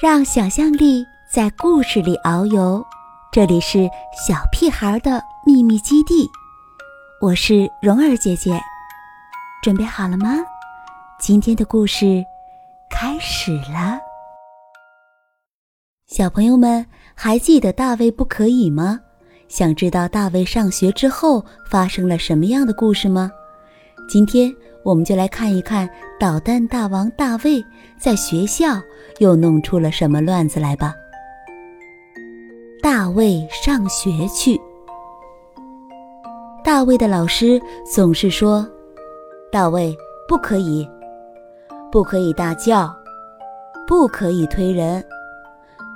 让想象力在故事里遨游。这里是小屁孩的秘密基地，我是蓉儿姐姐，准备好了吗？今天的故事开始了。小朋友们还记得大卫不可以吗？想知道大卫上学之后发生了什么样的故事吗？今天我们就来看一看捣蛋大王大卫在学校又弄出了什么乱子来吧。大卫上学去。大卫的老师总是说：“大卫不可以，不可以大叫，不可以推人，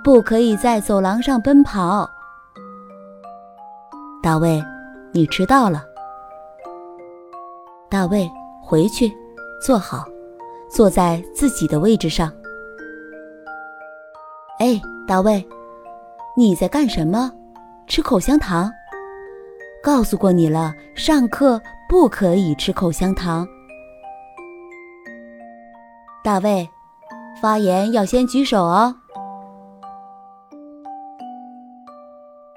不可以在走廊上奔跑。”大卫，你迟到了。大卫，回去，坐好，坐在自己的位置上。哎，大卫，你在干什么？吃口香糖？告诉过你了，上课不可以吃口香糖。大卫，发言要先举手哦。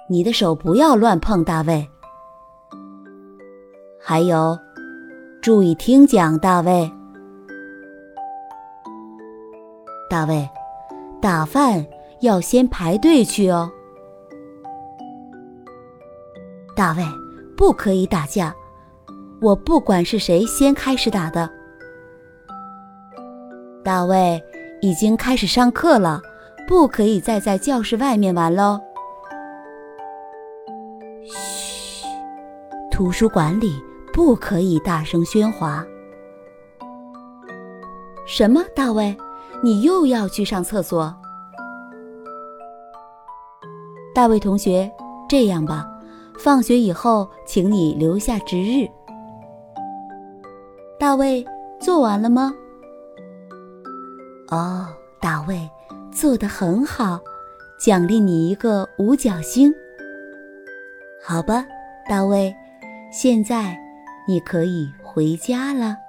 你的手不要乱碰，大卫。还有。注意听讲，大卫。大卫，打饭要先排队去哦。大卫，不可以打架，我不管是谁先开始打的。大卫，已经开始上课了，不可以再在教室外面玩喽。嘘，图书馆里。不可以大声喧哗。什么，大卫，你又要去上厕所？大卫同学，这样吧，放学以后，请你留下值日。大卫，做完了吗？哦，大卫，做得很好，奖励你一个五角星。好吧，大卫，现在。你可以回家了。